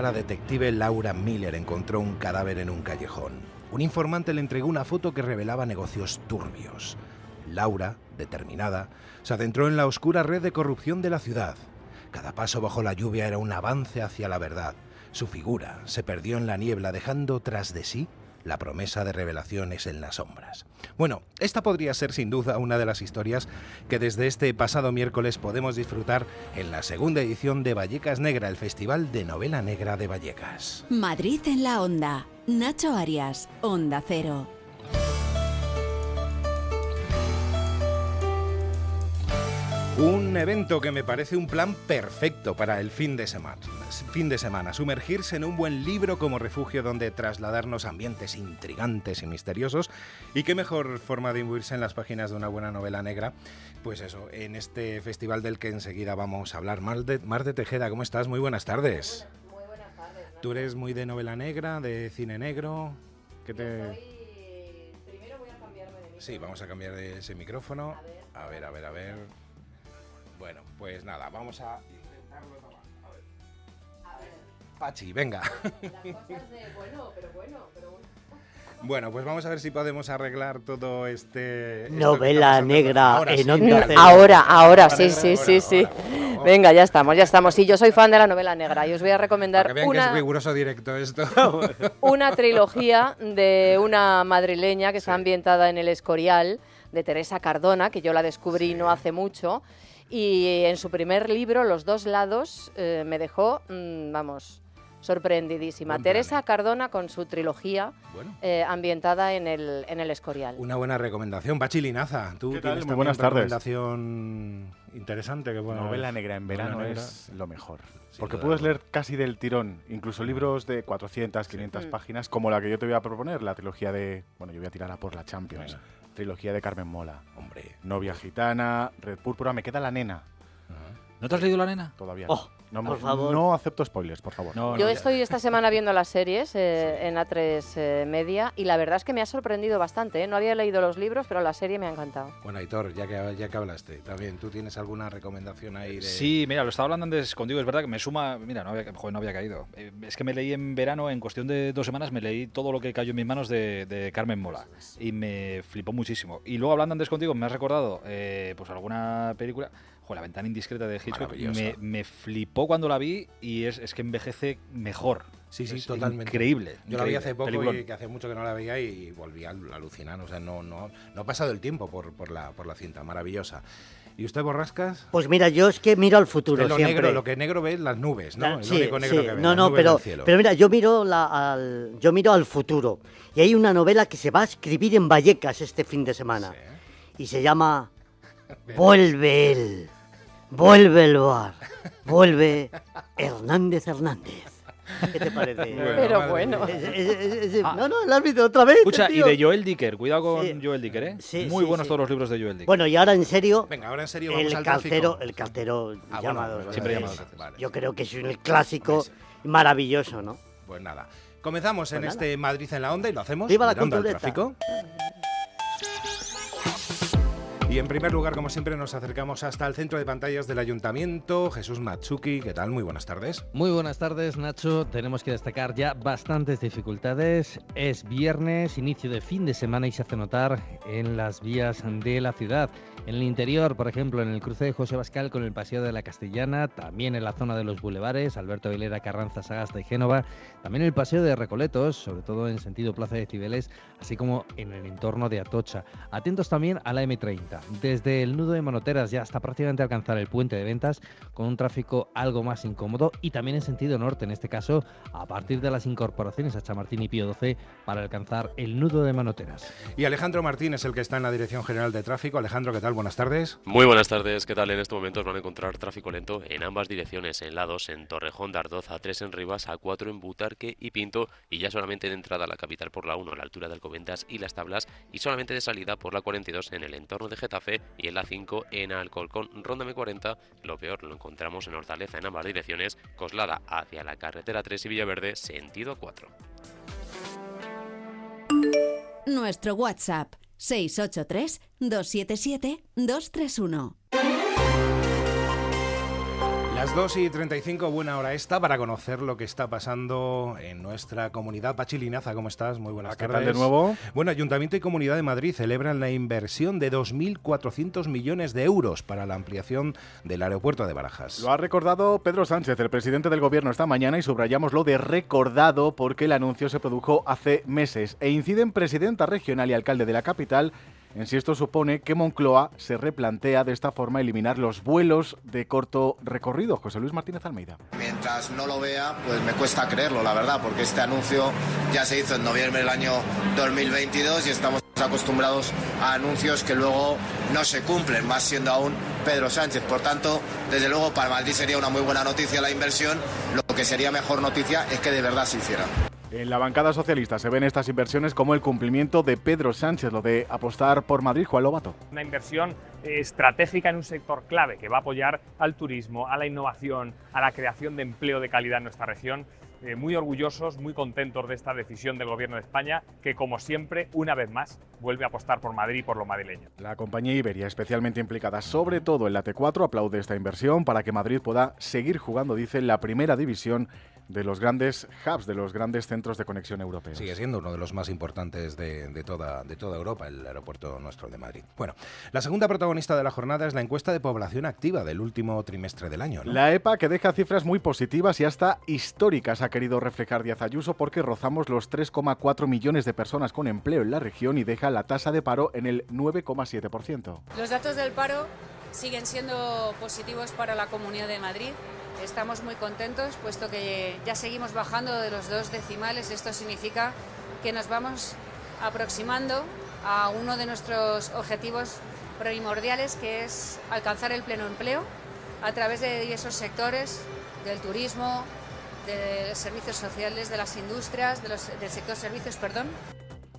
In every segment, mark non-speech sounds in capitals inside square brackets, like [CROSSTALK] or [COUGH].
la detective Laura Miller encontró un cadáver en un callejón. Un informante le entregó una foto que revelaba negocios turbios. Laura, determinada, se adentró en la oscura red de corrupción de la ciudad. Cada paso bajo la lluvia era un avance hacia la verdad. Su figura se perdió en la niebla dejando tras de sí la promesa de revelaciones en las sombras. Bueno, esta podría ser sin duda una de las historias que desde este pasado miércoles podemos disfrutar en la segunda edición de Vallecas Negra, el Festival de Novela Negra de Vallecas. Madrid en la Onda. Nacho Arias, Onda Cero. Un evento que me parece un plan perfecto para el fin de semana. Fin de semana, sumergirse en un buen libro como refugio donde trasladarnos a ambientes intrigantes y misteriosos. Y qué mejor forma de imbuirse en las páginas de una buena novela negra. Pues eso, en este festival del que enseguida vamos a hablar. Mar de, Mar de Tejeda, ¿cómo estás? Muy buenas tardes. Muy buenas tardes. ¿Tú eres muy de novela negra, de cine negro? ¿Qué te... Soy... Primero voy a cambiarme de micro. Sí, vamos a cambiar de ese micrófono. A ver, a ver, a ver. Bueno, pues nada, vamos a intentarlo tomar. A ver. A ver, Pachi, venga. las cosas de bueno, pero bueno, pero bueno. Bueno, pues vamos a ver si podemos arreglar todo este... Novela negra Ahora en sí, Onda mira. Cero. Ahora, sí, sí, ahora, sí, sí. ahora. Venga, ya estamos, ya estamos. Sí, yo soy fan de la novela negra y os voy a Para recomendar que vean que es una, riguroso directo esto. una trilogía de [LAUGHS] una madrileña que está ambientada en el Escorial, de Teresa Cardona, que yo la descubrí no hace mucho. Y en su primer libro, Los dos lados, eh, me dejó, mm, vamos, sorprendidísima. Buen plan, Teresa. Cardona con su trilogía bueno, eh, ambientada en el, en el Escorial. una buena recomendación. Pachi Linaza, tú tienes Muy buenas una tardes. recomendación interesante. Que bueno, Novela negra en verano negra. es lo mejor. Sin Porque puedes leer casi del tirón, incluso libros de 400, 500 Mm. páginas, como la que yo te voy a proponer, la trilogía de... Bueno, yo voy a tirar a por la Champions. Venga. Trilogía de Carmen Mola. Hombre. Novia gitana, Red Púrpura, me queda la nena. ¿No te has leído la nena? todavía. Oh, no, por me- favor. no acepto spoilers, por favor. No, Yo no. estoy esta semana viendo las series eh, en A3 eh, Media y la verdad es que me ha sorprendido bastante. ¿eh? No había leído los libros, pero la serie me ha encantado. Bueno, Aitor, ya que, ya que hablaste, también, ¿tú tienes alguna recomendación ahí de...? Sí, mira, lo estaba hablando antes contigo, es verdad que me suma, mira, no había, joder, no había caído. Eh, es que me leí en verano, en cuestión de dos semanas, me leí todo lo que cayó en mis manos de, de Carmen Mola y me flipó muchísimo. Y luego hablando antes contigo, me has recordado eh, pues alguna película, joder, La ventana indiscreta de Hitchcock, me, me flipó cuando la vi y es, es que envejece mejor. Sí, sí, Es totalmente. Increíble. Yo la vi hace poco peliculón. y que hace mucho que no la veía y volví a alucinar. O sea, no, no, no ha pasado el tiempo por, por, la, por la cinta, maravillosa. ¿Y usted, Borrascas? Pues mira, yo es que miro al futuro lo siempre. negro, lo que negro ve es las nubes, ¿no? Ah, El sí, único negro sí. que ve, No, no, pero, pero mira, yo miro, la, al, yo miro al futuro. Y hay una novela que se va a escribir en Vallecas este fin de semana. Sí. Y se llama [LAUGHS] Vuelve él. Vuelve el bar. Vuelve Hernández Hernández. ¿Qué te parece? Bueno, pero bueno. Ah. No, no, ¿la has visto otra vez? Escucha, y tío? de Joel Dicker, cuidado con Sí. Joel Dicker, ¿eh? Sí, Muy sí, buenos sí. todos los libros de Joel Dicker. Bueno, y ahora en serio, Venga, ahora en serio vamos el al cartero, el cartero Ah, llamado. Siempre llamado vale. Yo creo que es un clásico Pues- maravilloso, ¿no? Pues nada. Comenzamos en Pues nada. este Madrid en la onda y lo hacemos ¡Viva la tráfico. Y en primer lugar, como siempre, nos acercamos hasta el centro de pantallas del Ayuntamiento. Jesús Matsuki, ¿qué tal? Muy buenas tardes. Muy buenas tardes, Nacho. Tenemos que destacar ya bastantes dificultades. Es viernes, inicio de fin de semana y se hace notar en las vías de la ciudad. En el interior, por ejemplo, en el cruce de José Bascal con el Paseo de la Castellana, también en la zona de los bulevares, Alberto Aguilera, Carranza, Sagasta y Génova, también el Paseo de Recoletos, sobre todo en sentido Plaza de Cibeles, así como en el entorno de Atocha. Atentos también a la M30, desde el nudo de Manoteras ya hasta prácticamente alcanzar el puente de ventas, con un tráfico algo más incómodo y también en sentido norte, en este caso a partir de las incorporaciones a Chamartín y Pío 12 para alcanzar el nudo de Manoteras. Y Alejandro Martín es el que está en la Dirección General de Tráfico. Alejandro, ¿qué tal? Buenas tardes. Muy buenas tardes, ¿qué tal? En estos momentos van a encontrar tráfico lento en ambas direcciones, en la 2 en Torrejón de Ardoz, a 3 en Rivas, a 4 en Butarque y Pinto, y ya solamente de entrada a la capital por la 1 a la altura de Alcobendas y Las Tablas, y solamente de salida por la 42 en el entorno de Getafe y en la 5 en Alcolcón, Ronda M40. Lo peor lo encontramos en Hortaleza en ambas direcciones, Coslada hacia la carretera 3 y Villaverde, sentido 4. Nuestro WhatsApp 683-277-231. La Las 2 y 35, buena hora esta para conocer lo que está pasando en nuestra comunidad. Pachilinaza, ¿cómo estás? Muy buenas ¿Qué tardes. tal de nuevo? Bueno, Ayuntamiento y Comunidad de Madrid celebran la inversión de 2.400 millones de euros para la ampliación del aeropuerto de Barajas. Lo ha recordado Pedro Sánchez, el presidente del gobierno, esta mañana y subrayamos lo de recordado porque el anuncio se produjo hace meses e incide en presidenta regional y alcalde de la capital en si esto supone que Moncloa se replantea de esta forma eliminar los vuelos de corto recorrido. José Luis Martínez Almeida. Mientras no lo vea, pues me cuesta creerlo, la verdad, porque este anuncio ya se hizo en noviembre del año 2022 y estamos acostumbrados a anuncios que luego no se cumplen, más siendo aún Pedro Sánchez. Por tanto, desde luego para Madrid sería una muy buena noticia la inversión. Lo que sería mejor noticia es que de verdad se hiciera. En la bancada socialista se ven estas inversiones como el cumplimiento de Pedro Sánchez, lo de apostar por Madrid, Juan Lobato. Una inversión eh, estratégica en un sector clave que va a apoyar al turismo, a la innovación, a la creación de empleo de calidad en nuestra región. Eh, muy orgullosos, muy contentos de esta decisión del Gobierno de España, que como siempre, una vez más, vuelve a apostar por Madrid y por lo madrileño. La compañía Iberia, especialmente implicada sobre todo en la T4, aplaude esta inversión para que Madrid pueda seguir jugando, dice, la primera división de los grandes hubs, de los grandes centros de conexión europeos. Sigue siendo uno de los más importantes de, de toda, de toda Europa, el aeropuerto nuestro de Madrid. Bueno, la segunda protagonista de la jornada es la encuesta de población activa del último trimestre del año. ¿no? La EPA que deja cifras muy positivas y hasta históricas ha querido reflejar Díaz Ayuso porque rozamos los 3,4 millones de personas con empleo en la región y deja la tasa de paro en el 9,7%. Los datos del paro siguen siendo positivos para la Comunidad de Madrid. Estamos muy contentos puesto que ya seguimos bajando de los dos decimales. Esto significa que nos vamos aproximando a uno de nuestros objetivos primordiales que es alcanzar el pleno empleo a través de diversos sectores del turismo, de servicios sociales, de las industrias, del sector servicios, perdón.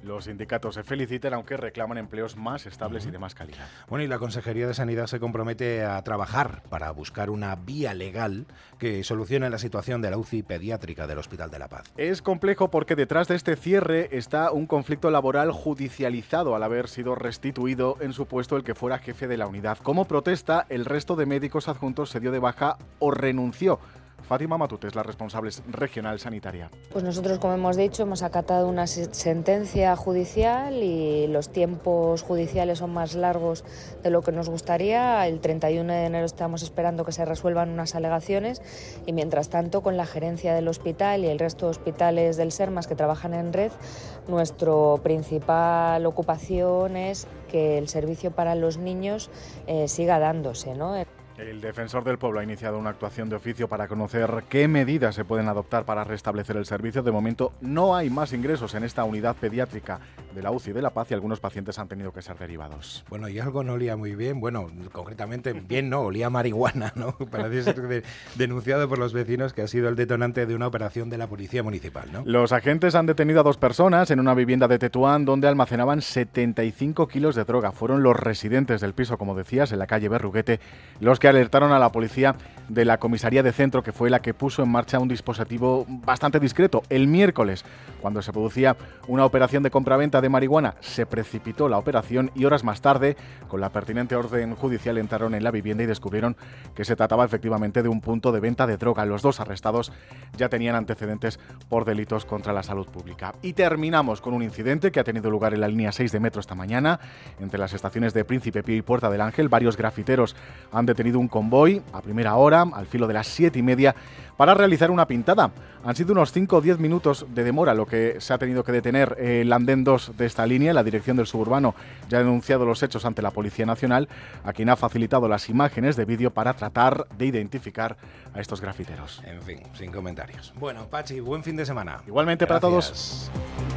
Los sindicatos se felicitan aunque reclaman empleos más estables y de más calidad. Bueno, y la Consejería de Sanidad se compromete a trabajar para buscar una vía legal que solucione la situación de la UCI pediátrica del Hospital de la Paz. Es complejo porque detrás de este cierre está un conflicto laboral judicializado al haber sido restituido en su puesto el que fuera jefe de la unidad. Como protesta, el resto de médicos adjuntos se dio de baja o renunció. Fátima Matute es la responsable regional sanitaria. Pues nosotros, como hemos dicho, hemos acatado una sentencia judicial y los tiempos judiciales son más largos de lo que nos gustaría. El 31 de enero estamos esperando que se resuelvan unas alegaciones y mientras tanto con la gerencia del hospital y el resto de hospitales del SERMAS que trabajan en red, nuestra principal ocupación es que el servicio para los niños eh, siga dándose. ¿no? El defensor del pueblo ha iniciado una actuación de oficio para conocer qué medidas se pueden adoptar para restablecer el servicio. De momento no hay más ingresos en esta unidad pediátrica de la UCI de La Paz y algunos pacientes han tenido que ser derivados. Bueno, y algo no olía muy bien. Bueno, concretamente bien no, olía marihuana, ¿no? [LAUGHS] Parece ser de, denunciado por los vecinos que ha sido el detonante de una operación de la policía municipal, ¿no? Los agentes han detenido a dos personas en una vivienda de Tetuán donde almacenaban 75 kilos de droga. Fueron los residentes del piso, como decías, en la calle Berruguete, los que alertaron a la policía de la comisaría de centro, que fue la que puso en marcha un dispositivo bastante discreto. El miércoles, cuando se producía una operación de compraventa de marihuana, se precipitó la operación y horas más tarde, con la pertinente orden judicial, entraron en la vivienda y descubrieron que se trataba efectivamente de un punto de venta de droga. Los dos arrestados ya tenían antecedentes por delitos contra la salud pública. Y terminamos con un incidente que ha tenido lugar en la línea 6 de metro esta mañana, entre las estaciones de Príncipe Pío y Puerta del Ángel. Varios grafiteros han detenido un convoy a primera hora, al filo de las siete y media, para realizar una pintada. Han sido unos 5 o 10 minutos de demora lo que se ha tenido que detener el andén 2 de esta línea. La dirección del suburbano ya ha denunciado los hechos ante la Policía Nacional, a quien ha facilitado las imágenes de vídeo para tratar de identificar a estos grafiteros. En fin, sin comentarios. Bueno, Pachi, buen fin de semana. Igualmente Gracias. para todos.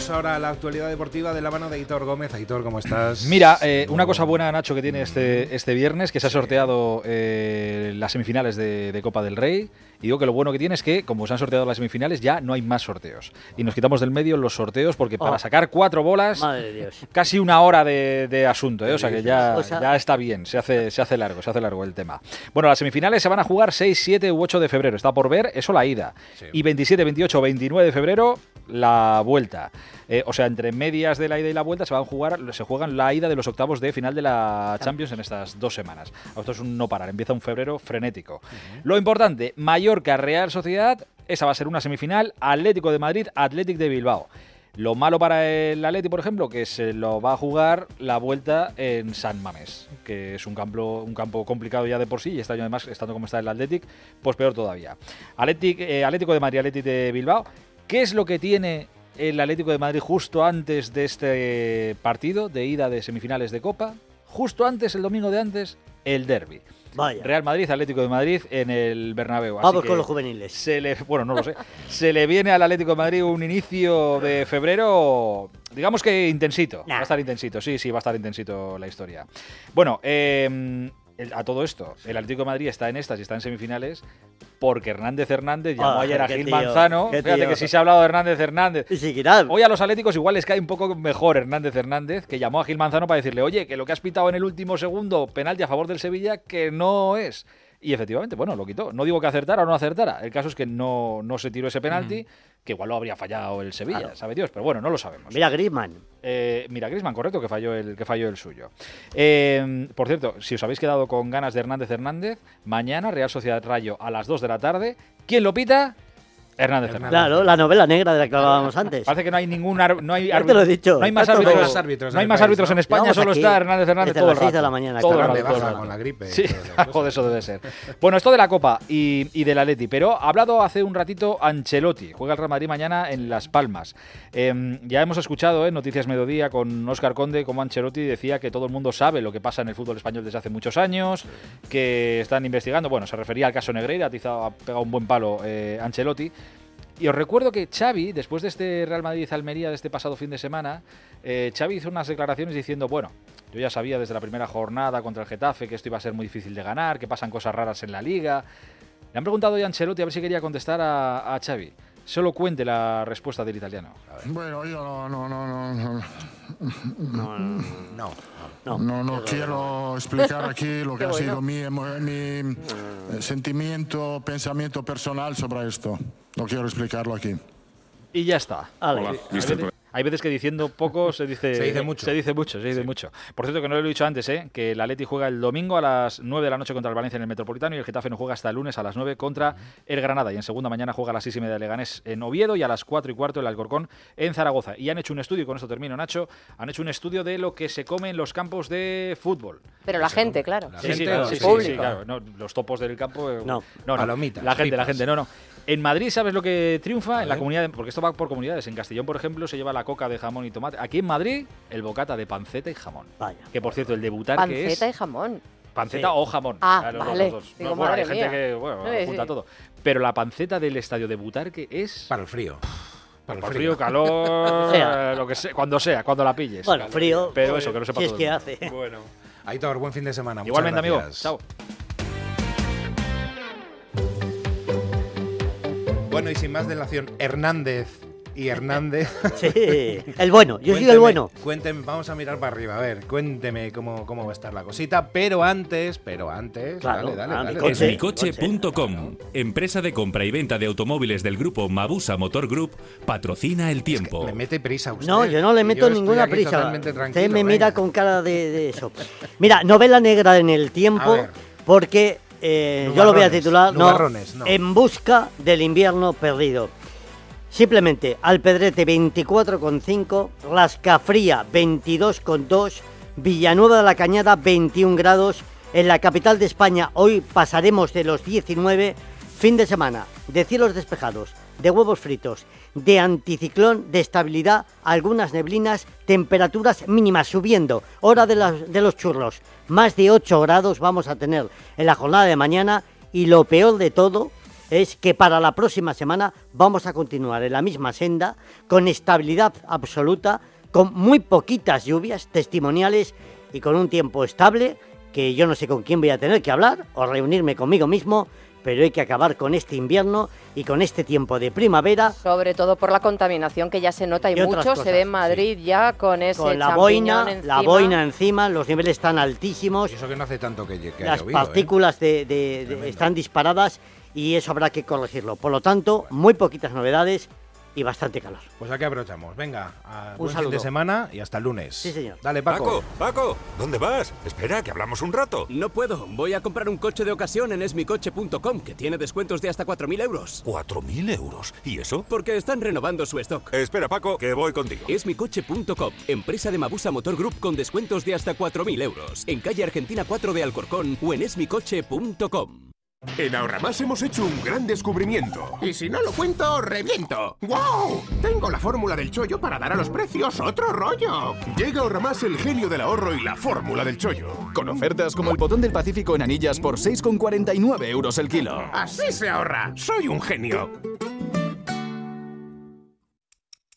Conocemos ahora la actualidad deportiva de la mano de Aitor Gómez. Aitor, ¿cómo estás? Mira, eh, una cosa buena, Nacho, que tiene este, este viernes, que se ha sorteado eh, las semifinales de, de Copa del Rey. Y digo que lo bueno que tiene es que, como se han sorteado las semifinales, ya no hay más sorteos. Y nos quitamos del medio los sorteos, porque para Oh. sacar cuatro bolas, Madre de Dios. casi una hora de, de asunto, ¿eh? o sea que ya, O sea- ya está bien, se hace, se hace largo, se hace largo el tema. Bueno, las semifinales se van a jugar 6, 7 u 8 de febrero, está por ver, eso la ida. Y 27, 28, 29 de febrero, la vuelta. Eh, o sea, entre medias de la ida y la vuelta se van a jugar, se juegan la ida de los octavos de final de la Champions en estas dos semanas. Esto es un no parar, empieza un febrero frenético. Lo importante, Mallorca Real Sociedad, esa va a ser una semifinal, Atlético de Madrid, Atlético de Bilbao. Lo malo para el Atleti, por ejemplo, que se lo va a jugar la vuelta en San Mamés, que es un campo, un campo complicado ya de por sí, y este año además, estando como está el Athletic, pues peor todavía. Atlético, eh, Atlético de Madrid, Atlético de Bilbao. ¿Qué es lo que tiene el Atlético de Madrid justo antes de este partido de ida de semifinales de Copa? Justo antes, el domingo de antes, el derby. Vaya. Real Madrid, Atlético de Madrid en el Bernabéu. Así Vamos que con los juveniles. Se le, bueno, no lo sé. se le viene al Atlético de Madrid un inicio de febrero, digamos que intensito. Va a estar intensito, sí, sí, va a estar intensito la historia. Bueno, eh, el- a todo esto, el Atlético de Madrid está en estas y está en semifinales porque Hernández Hernández llamó Ah, ayer a Gil tío, Manzano. Fíjate tío. que sí se ha hablado de Hernández Hernández. Y. Hoy a los Atléticos igual les cae un poco mejor Hernández Hernández, que llamó a Gil Manzano para decirle, oye, que lo que has pitado en el último segundo, penalti a favor del Sevilla, que no es. Y efectivamente, bueno, lo quitó. No digo que acertara o no acertara. El caso es que no, no se tiró ese penalti, que igual lo habría fallado el Sevilla, Claro. sabe Dios, pero bueno, no lo sabemos. Mira, Griezmann. Eh, mira, Griezmann, correcto, que falló el, que falló el suyo. Eh, por cierto, si os habéis quedado con ganas de Hernández Hernández, mañana Real Sociedad Rayo a las 2 de la tarde. ¿Quién lo pita? Hernández Hernández. Claro, la novela negra de la que hablábamos antes. Parece que no hay ningún ar- no hay Ya te lo he dicho. No hay más árbitros, No hay más árbitros no en hay el más país, árbitros ¿no? en España, solo aquí está Hernández Hernández todo el rato. de la mañana, todo el rato, De todo el baja rato. con la gripe Sí, algo [LAUGHS] de eso debe ser. Bueno, esto de la Copa y, y del Atleti, pero ha hablado hace un ratito Ancelotti, juega el Real Madrid mañana en Las Palmas. Eh, ya hemos escuchado en Noticias Mediodía con Óscar Conde como Ancelotti decía que todo el mundo sabe lo que pasa en el fútbol español desde hace muchos años, que están investigando, bueno, se refería al caso Negreira, ha pegado un buen palo eh, Ancelotti. Y os recuerdo que Xavi, después de este Real Madrid-Almería de este pasado fin de semana, eh, Xavi hizo unas declaraciones diciendo, bueno, yo ya sabía desde la primera jornada contra el Getafe que esto iba a ser muy difícil de ganar, que pasan cosas raras en la liga. Le han preguntado a Ancelotti a ver si quería contestar a, a Xavi. Solo cuente la respuesta del italiano. Bueno, yo no, no, no, no, No. No, no, no quiero explicar aquí [LAUGHS] lo que ha sido mi, emo- mi, eh, sentimiento, pensamiento personal sobre esto. No quiero explicarlo aquí. Y ya está. Hola, veces, hay veces que diciendo poco se dice, [LAUGHS] Se dice mucho. Se dice mucho, se dice mucho. Por cierto, que no lo he dicho antes, ¿eh? que el Atleti juega el domingo a las 9 de la noche contra el Valencia en el Metropolitano y el Getafe no juega hasta el lunes a las 9 contra el Granada. Y en segunda mañana juega a las 6 y media de Leganés en Oviedo y a las 4 y cuarto el Alcorcón en Zaragoza. Y han hecho un estudio, y con esto termino, Nacho, han hecho un estudio de lo que se come en los campos de fútbol. Pero la gente, claro. Sí, sí, gente claro, sí, el sí, público? sí, claro. No, los topos del campo. eh, No. no, no. Palomitas, La gente, la gente, no, no. En Madrid, ¿sabes lo que triunfa? A En la ver. comunidad, de- porque esto va por comunidades. En Castellón, por ejemplo, se lleva la coca de jamón y tomate. Aquí en Madrid, el bocata de panceta y jamón. Vaya. Que por cierto, el debutar que es. Panceta y jamón. Panceta Sí. o jamón. Ah, vale. los dos. Digo, No, bueno, hay gente mía. que bueno, Sí, junta sí. todo. Pero la panceta del estadio debutar que es. Para el frío. Para Para frío, calor, [LAUGHS] Sea. lo que sea, cuando sea, cuando la pilles. Bueno, frío. Pero eso, que lo sepa Si es todo el que hace. Bueno. Aitor, buen fin de semana. Igualmente, amigo. Chao. Bueno, y sin más delación, Hernández y Hernández. [LAUGHS] Sí, el bueno. Yo soy Cuénteme, el bueno. Cuénteme, vamos a mirar para arriba, a ver, cuénteme cómo, cómo va a estar la cosita, pero antes, pero antes, Claro, dale, dale, ah, mi dale. coche. Esmicoche.com, empresa de compra y venta de automóviles del grupo Mabusa Motor Group, patrocina el tiempo. Le mete prisa a usted. No, yo no le meto ninguna prisa. totalmente Usted me mira con cara de, de eso. Mira, novela negra en el tiempo, porque eh, yo lo voy a titular no. En busca del invierno perdido. Simplemente, Alpedrete 24,5, Rascafría 22,2, Villanueva de la Cañada 21 grados. En la capital de España hoy pasaremos de los 19. Fin de semana, de cielos despejados, de huevos fritos, de anticiclón, de estabilidad, algunas neblinas, temperaturas mínimas subiendo. Hora de, las- de los churros, más de 8 grados vamos a tener en la jornada de mañana. Y lo peor de todo es que para la próxima semana vamos a continuar en la misma senda, con estabilidad absoluta, con muy poquitas lluvias testimoniales y con un tiempo estable, que yo no sé con quién voy a tener que hablar o reunirme conmigo mismo, pero hay que acabar con este invierno y con este tiempo de primavera Sobre todo por la contaminación que ya se nota y, Y mucho. cosas, se ve en Madrid ya con ese con la boina, la encima. boina encima, los niveles están altísimos, Y eso que no hace tanto que, que las llovido, ¿eh? partículas de- de- de- Tremendo. están disparadas y eso habrá que corregirlo. Por lo tanto, muy poquitas novedades y bastante calor. Pues aquí aprovechamos. Venga, a Un buen fin de semana y hasta el lunes. Sí, señor. Dale, Paco. Paco, Paco, ¿dónde vas? Espera, que hablamos un rato. No puedo. Voy a comprar un coche de ocasión en esmicoche.com, que tiene descuentos de hasta 4.000 euros. ¿4.000 euros? ¿Y eso? Porque están renovando su stock. Espera, Paco, que voy contigo. Esmicoche.com, empresa de Mabusa Motor Group con descuentos de hasta 4.000 euros. En calle Argentina 4 de Alcorcón o en esmicoche.com. En Ahorramás hemos hecho un gran descubrimiento. Y si no lo cuento, reviento. ¡Wow! Tengo la fórmula del chollo para dar a los precios otro rollo. Llega Ahorramás el genio del ahorro y la fórmula del chollo. Con ofertas como el botón del Pacífico en anillas por 6,49 euros el kilo. Así se ahorra. Soy un genio.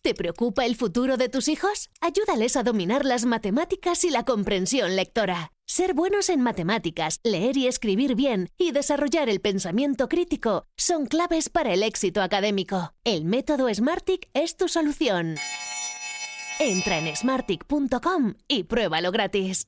¿Te preocupa el futuro de tus hijos? Ayúdales a dominar las matemáticas y la comprensión lectora. Ser buenos en matemáticas, leer y escribir bien y desarrollar el pensamiento crítico son claves para el éxito académico. El método Smartick es tu solución. Entra en smartick.com y pruébalo gratis.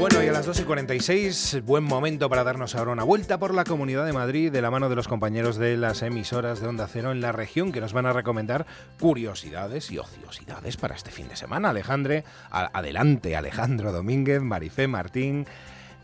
Bueno, y a las 2 y 46, buen momento para darnos ahora una vuelta por la Comunidad de Madrid de la mano de los compañeros de las emisoras de Onda Cero en la región que nos van a recomendar curiosidades y ociosidades para este fin de semana. Alejandre, adelante, Alejandro Domínguez, Marifé Martín,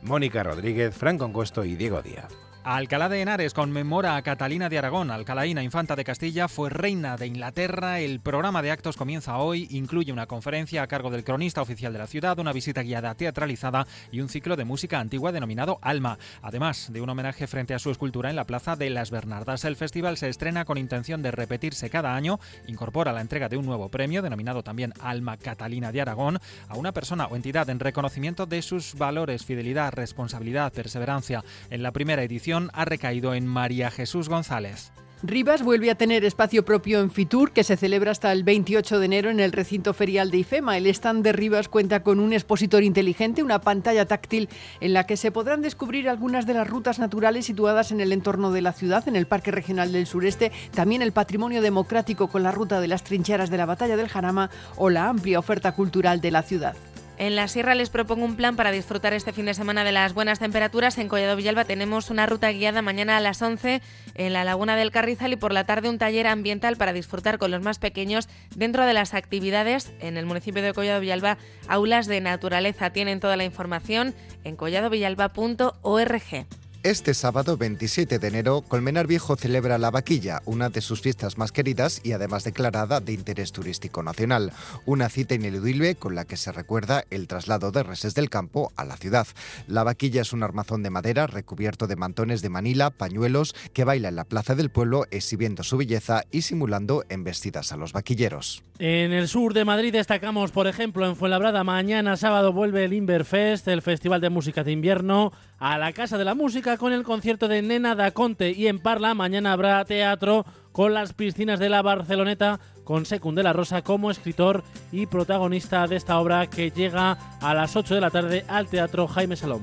Mónica Rodríguez, Fran Concuesto y Diego Díaz. Alcalá de Henares conmemora a Catalina de Aragón. Alcalaína, infanta de Castilla, fue reina de Inglaterra. El programa de actos comienza hoy. Incluye una conferencia a cargo del cronista oficial de la ciudad, una visita guiada teatralizada y un ciclo de música antigua denominado Alma. Además de un homenaje frente a su escultura en la Plaza de las Bernardas. El festival se estrena con intención de repetirse cada año. Incorpora la entrega de un nuevo premio, denominado también Alma Catalina de Aragón, a una persona o entidad en reconocimiento de sus valores, fidelidad, responsabilidad, perseverancia. En la primera edición ha recaído en María Jesús González. Rivas vuelve a tener espacio propio en Fitur, que se celebra hasta el 28 de enero en el recinto ferial de IFEMA. El stand de Rivas cuenta con un expositor inteligente, una pantalla táctil en la que se podrán descubrir algunas de las rutas naturales situadas en el entorno de la ciudad, en el Parque Regional del Sureste, también el patrimonio democrático con la ruta de las trincheras de la Batalla del Jarama o la amplia oferta cultural de la ciudad. En la sierra les propongo un plan para disfrutar este fin de semana de las buenas temperaturas. En Collado Villalba tenemos una ruta guiada mañana a las 11 en la Laguna del Carrizal y por la tarde un taller ambiental para disfrutar con los más pequeños dentro de las actividades en el municipio de Collado Villalba. Aulas de naturaleza tienen toda la información en colladovillalba.org. Este sábado 27 de enero, Colmenar Viejo celebra la Vaquilla, una de sus fiestas más queridas y además declarada de interés turístico nacional. Una cita ineludible con la que se recuerda el traslado de reses del campo a la ciudad. La Vaquilla es un armazón de madera recubierto de mantones de Manila, pañuelos, que baila en la plaza del pueblo exhibiendo su belleza y simulando embestidas a los vaquilleros. En el sur de Madrid destacamos, por ejemplo, en Fuenlabrada, mañana sábado vuelve el Inverfest, el Festival de Música de Invierno, a la Casa de la Música con el concierto de Nena da Conte y en Parla mañana habrá teatro con las piscinas de la Barceloneta con Secund de la Rosa como escritor y protagonista de esta obra que llega a las 8 de la tarde al Teatro Jaime Salom.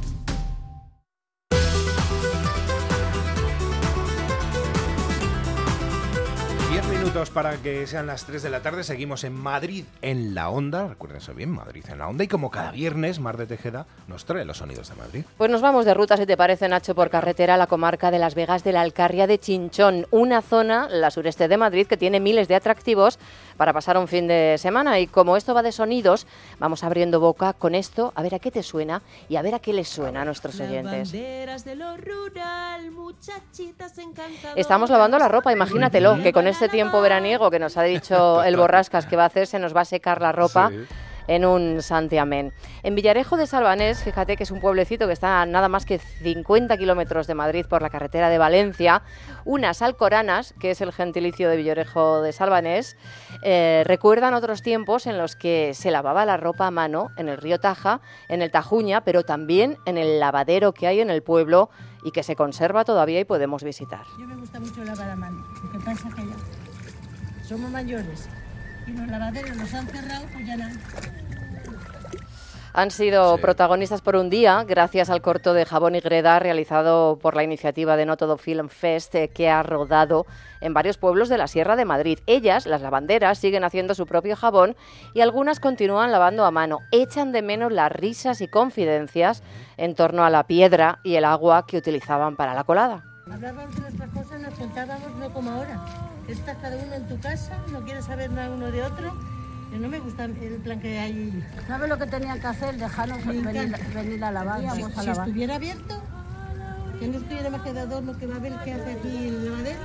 Minutos para que sean las 3 de la tarde. Seguimos en Madrid en la Onda. Recuerden eso bien, Madrid en la Onda. Y como cada viernes, Mar de Tejeda nos trae los sonidos de Madrid. Pues nos vamos de ruta, si te parece, Nacho, por carretera a la comarca de Las Vegas de la Alcarria de Chinchón, una zona, la sureste de Madrid, que tiene miles de atractivos para pasar un fin de semana. Y como esto va de sonidos, vamos abriendo boca con esto, a ver a qué te suena y a ver a qué les suena a nuestros oyentes. Estamos lavando la ropa, imagínatelo, que con este tiempo veraniego que nos ha dicho el Borrascas que va a hacer, se nos va a secar la ropa. Sí. En un santiamén. En Villarejo de Salvanés, fíjate que es un pueblecito que está a nada más que 50 kilómetros de Madrid por la carretera de Valencia. Unas alcoranas, que es el gentilicio de Villarejo de Salvanés, eh, recuerdan otros tiempos en los que se lavaba la ropa a mano en el río Taja, en el Tajuña, pero también en el lavadero que hay en el pueblo y que se conserva todavía y podemos visitar. Yo me gusta mucho lavar a mano. Lo que pasa que ya somos mayores y los lavaderos los han cerrado, pues ya nada. Han sido protagonistas por un día gracias al corto de Jabón y Greda realizado por la iniciativa de No Todo Film Fest eh, que ha rodado en varios pueblos de la Sierra de Madrid. Ellas, las lavanderas, siguen haciendo su propio jabón y algunas continúan lavando a mano. Echan de menos las risas y confidencias en torno a la piedra y el agua que utilizaban para la colada. Hablábamos de nuestras cosas, nos contábamos no como ahora. Estás cada uno en tu casa, no quieres saber nada uno de otro. Yo no me gusta el plan que hay. ¿Sabes lo que tenían que hacer? Dejarnos venir, a lavar. Si, estuviera abierto, que no estuviera más que de adorno, que va a ver qué hace aquí el lavadero,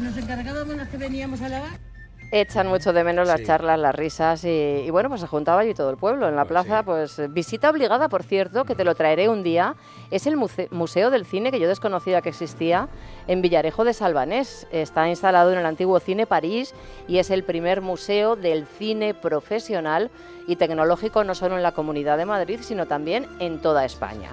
nos encargábamos las que veníamos a lavar. Echan mucho de menos las Sí. charlas, las risas y, y bueno, pues se juntaba allí todo el pueblo en la plaza. Pues visita obligada, por cierto, que te lo traeré un día. Es el muce- Museo del Cine que yo desconocía que existía en Villarejo de Salvanés. Está instalado en el antiguo Cine París y es el primer museo del cine profesional y tecnológico no solo en la Comunidad de Madrid, sino también en toda España.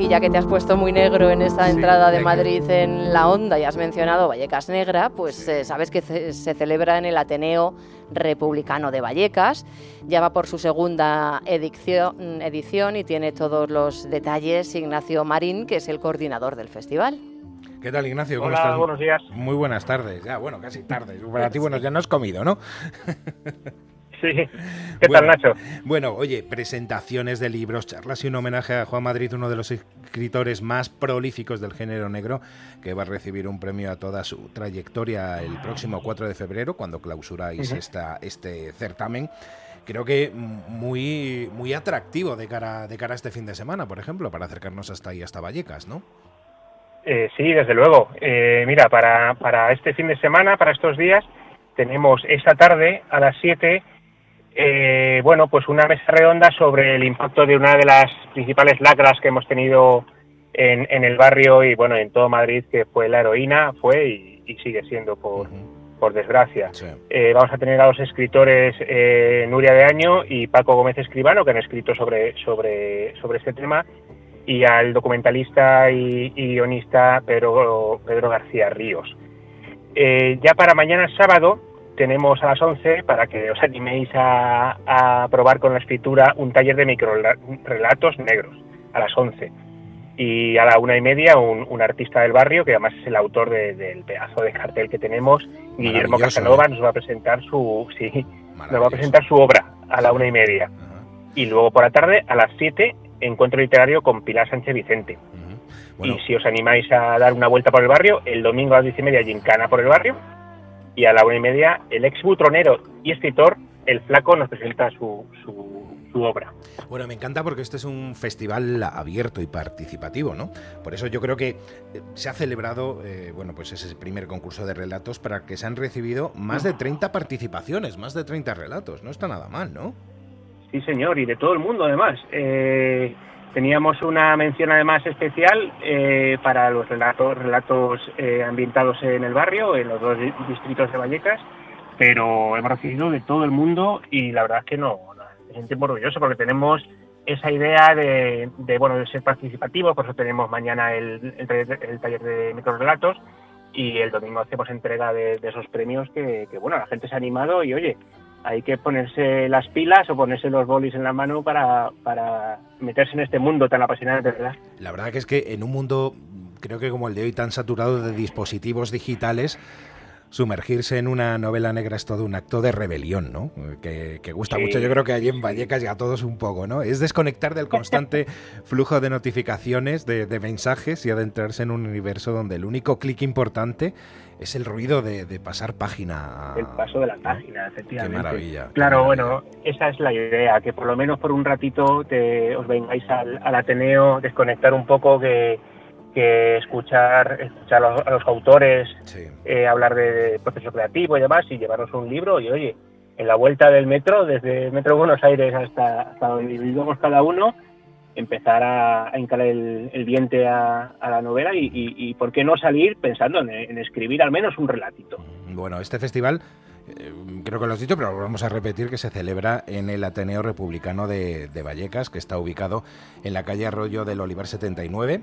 Y ya que te has puesto muy negro en esta Sí, entrada de. Madrid en la onda y has mencionado Vallecas Negra, pues eh, sabes que ce- se celebra en el Ateneo Republicano de Vallecas. Ya va por su segunda edición, edición y tiene todos los detalles Ignacio Marín, que es el coordinador del festival. ¿Qué tal, Ignacio? ¿Cómo Hola, estás? buenos días. Muy buenas tardes. Ya, bueno, casi tardes. Para ti, bueno, ya no has comido, ¿no? [LAUGHS] Sí. ¿Qué tal, Nacho? Bueno, oye, presentaciones de libros, charlas y un homenaje a Juan Madrid, uno de los escritores más prolíficos del género negro, que va a recibir un premio a toda su trayectoria el próximo 4 de febrero, cuando clausuráis esta, este certamen. Creo que muy, muy atractivo de cara, de cara a este fin de semana, por ejemplo, para acercarnos hasta ahí, hasta Vallecas, ¿no? Eh, sí, desde luego. Eh, mira, para, para este fin de semana, para estos días, tenemos esta tarde a las 7, eh, bueno, pues una mesa redonda sobre el impacto de una de las principales lacras que hemos tenido en, en el barrio y, bueno, en todo Madrid, que fue la heroína, fue y, y sigue siendo por, por desgracia. Eh, vamos a tener a los escritores eh, Nuria de Año y Paco Gómez Escribano, que han escrito sobre, sobre, sobre este tema, y al documentalista y, y guionista Pedro, Pedro García Ríos. Eh, ya para mañana sábado tenemos a las 11, para que os animéis a, a probar con la escritura, un taller de microrelatos negros, a las 11. Y a la una y media un, un artista del barrio, que además es el autor de- del pedazo de cartel que tenemos, Guillermo Maravilloso, Casanova, ¿eh? nos va a presentar su sí, nos va a presentar su obra a la una y media. Y luego por la tarde, a las 7, encuentro literario con Pilar Sánchez Vicente. Bueno. Y si os animáis a dar una vuelta por el barrio, el domingo a las diez y media gincana por el barrio. Y a la una y media, el ex butronero y escritor el Flaco nos presenta su, su, obra. Bueno, me encanta porque este es un festival abierto y participativo, ¿no? Por eso yo creo que eh, se ha celebrado, eh, bueno, pues ese primer concurso de relatos para que se han recibido más de 30 participaciones, más de 30 relatos. No está nada mal, ¿no? Sí, señor, y de todo el mundo además. Eh, teníamos una mención además especial para los relatos, relatos ambientados en el barrio, en los dos distritos de Vallecas pero hemos recibido de todo el mundo y la verdad es que no, me sentimos orgulloso porque tenemos esa idea de, bueno de ser participativos, por eso tenemos mañana el, el, taller de microrelatos y el domingo hacemos entrega de, esos premios que, bueno, la gente se ha animado y oye, hay que ponerse las pilas o ponerse los bolis en la mano para, para meterse en este mundo tan apasionante, ¿verdad? La verdad que es que en un mundo, creo que como el de hoy, tan saturado de dispositivos digitales, sumergirse en una novela negra es todo un acto de rebelión, ¿no? Que, gusta mucho, yo creo que allí en Vallecas y a todos un poco, ¿no? Es desconectar del constante [LAUGHS] flujo de notificaciones, de, mensajes y adentrarse en un universo donde el único clic importante es el ruido de, pasar página. El paso de la página, efectivamente. Qué maravilla. Claro, bueno, esa es la idea, que por lo menos por un ratito te, os vengáis al, al Ateneo, desconectar un poco, que que escuchar, escuchar a los, autores, eh, hablar de, proceso creativo y demás, y llevarnos un libro y oye, en la vuelta del metro, desde Metro Buenos Aires hasta, donde vivimos cada uno, empezar a, hincar el, el, diente a, la novela y, por qué no salir pensando en, escribir al menos un relatito. Bueno, este festival eh, creo que lo has dicho, pero vamos a repetir que se celebra en el Ateneo Republicano de, de Vallecas, que está ubicado en la calle Arroyo del Olivar 79.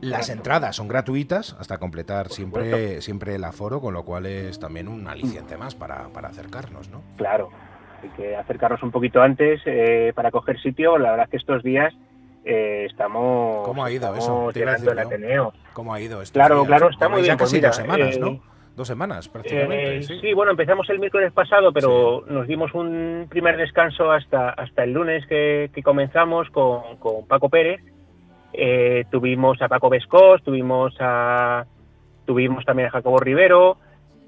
Las entradas son gratuitas hasta completar siempre, siempre el aforo, con lo cual es también un aliciente más para, para acercarnos, ¿no? Claro, hay que acercarnos un poquito antes eh, para coger sitio. La verdad es que estos días eh, estamos. ¿Cómo ha ido eso? el Ateneo. ¿Cómo ha ido esto? Claro, claro, está muy bien. Pues casi dos semanas, ¿no? Eh, dos semanas prácticamente. sí. bueno, empezamos el miércoles pasado, pero nos dimos un primer descanso hasta, hasta el lunes que, que comenzamos con, con Paco Pérez eh, tuvimos a Paco Vescos, tuvimos a tuvimos también a Jacobo Rivero,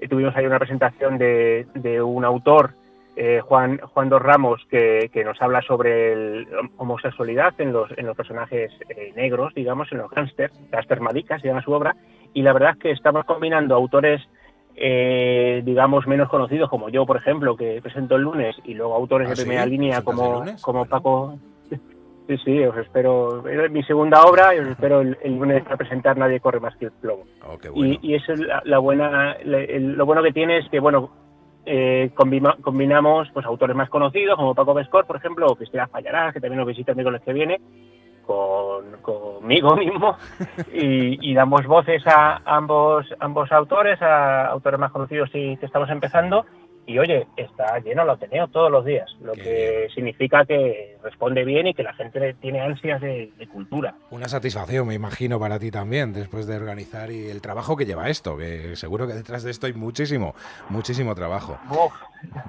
eh, tuvimos ahí una presentación de, un autor, eh, Juan, Juan Dos Ramos, que, nos habla sobre la homosexualidad en los, en los personajes negros, digamos, en los gángsters, Gaster Madicas se llama su obra, y la verdad es que estamos combinando autores digamos, menos conocidos, como yo, por ejemplo, que presento el lunes, y luego autores de ¿Ah, primera línea como, como Paco, Sí, sí, os espero. Es mi segunda obra y os espero el, lunes a presentar Nadie corre más que el plomo. Oh, y, y, eso es la, buena, lo bueno que tiene es que, bueno, eh, combinamos pues autores más conocidos como Paco Vescor, por ejemplo, o Cristina Fallarás, que también nos visita el miércoles que viene, con, conmigo mismo, y, y, damos voces a ambos, ambos autores, a autores más conocidos y que estamos empezando, y oye, está lleno lo Ateneo todos los días, lo que significa que responde bien y que la gente tiene ansias de, cultura. Una satisfacción, me imagino, para ti también, después de organizar y el trabajo que lleva esto, que seguro que detrás de esto hay muchísimo, muchísimo trabajo. Uf,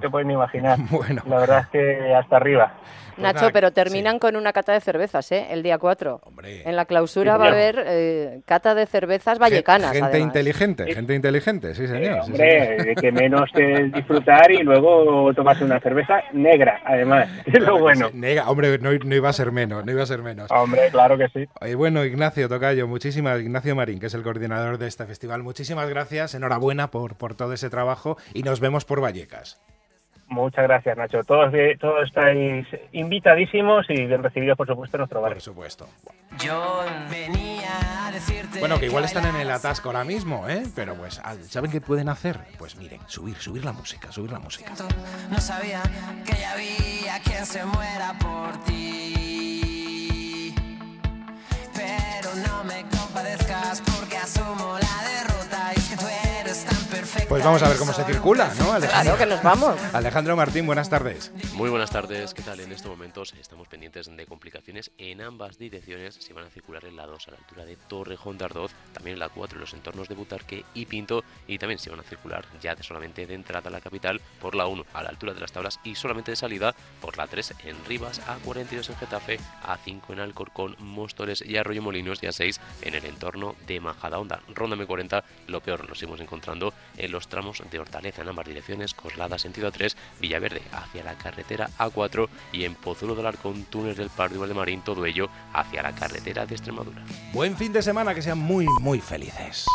te pueden imaginar. [LAUGHS] bueno. La verdad es que hasta arriba. Pues Nacho, pero terminan con una cata de cervezas, ¿eh? El día 4. En la clausura va a haber eh, cata de cervezas vallecanas. Gente inteligente, gente inteligente, sí, señor. hombre, que menos que y luego tomarse una cerveza negra, además. [LAUGHS] Es lo bueno. Negra, hombre, no, iba a ser menos, no iba a ser menos. Hombre, claro que sí. Y bueno, Ignacio Tocayo, muchísimas, Ignacio Marín, que es el coordinador de este festival, muchísimas gracias, enhorabuena por, por todo ese trabajo y nos vemos por Vallecas. Muchas gracias, Nacho. Todos, todos estáis invitadísimos y bien recibidos, por supuesto, en nuestro barrio. Por supuesto. Yo venía a decirte Bueno, que igual están en el atasco ahora mismo, ¿eh? Pero pues, ¿saben qué pueden hacer? Pues miren, subir, subir la música, subir la música. No sabía que ya había quien se muera por ti. Pero no me compadezcas porque asumo la pues vamos a ver cómo se circula, ¿no, Alejandro? Claro que nos vamos. Alejandro Martín, buenas tardes. Muy buenas tardes, ¿qué tal? En estos momentos estamos pendientes de complicaciones en ambas direcciones. Se van a circular en la 2 a la altura de Torrejón de Ardoz, también en la 4 en los entornos de Butarque y Pinto, y también se van a circular ya de solamente de entrada a la capital por la 1 a la altura de las tablas y solamente de salida por la 3 en Rivas, A42 en Getafe, A5 en Alcorcón, Móstoles y Arroyo Molinos y A6 en el entorno de Majadahonda. Ronda M40, lo peor nos seguimos encontrando en los los tramos de Hortaleza en ambas direcciones, Coslada sentido 3, Villaverde hacia la carretera A4 y en Pozuelo del Arcón, túnel del Pardo de Marín, todo ello hacia la carretera de Extremadura. Buen fin de semana, que sean muy, muy felices.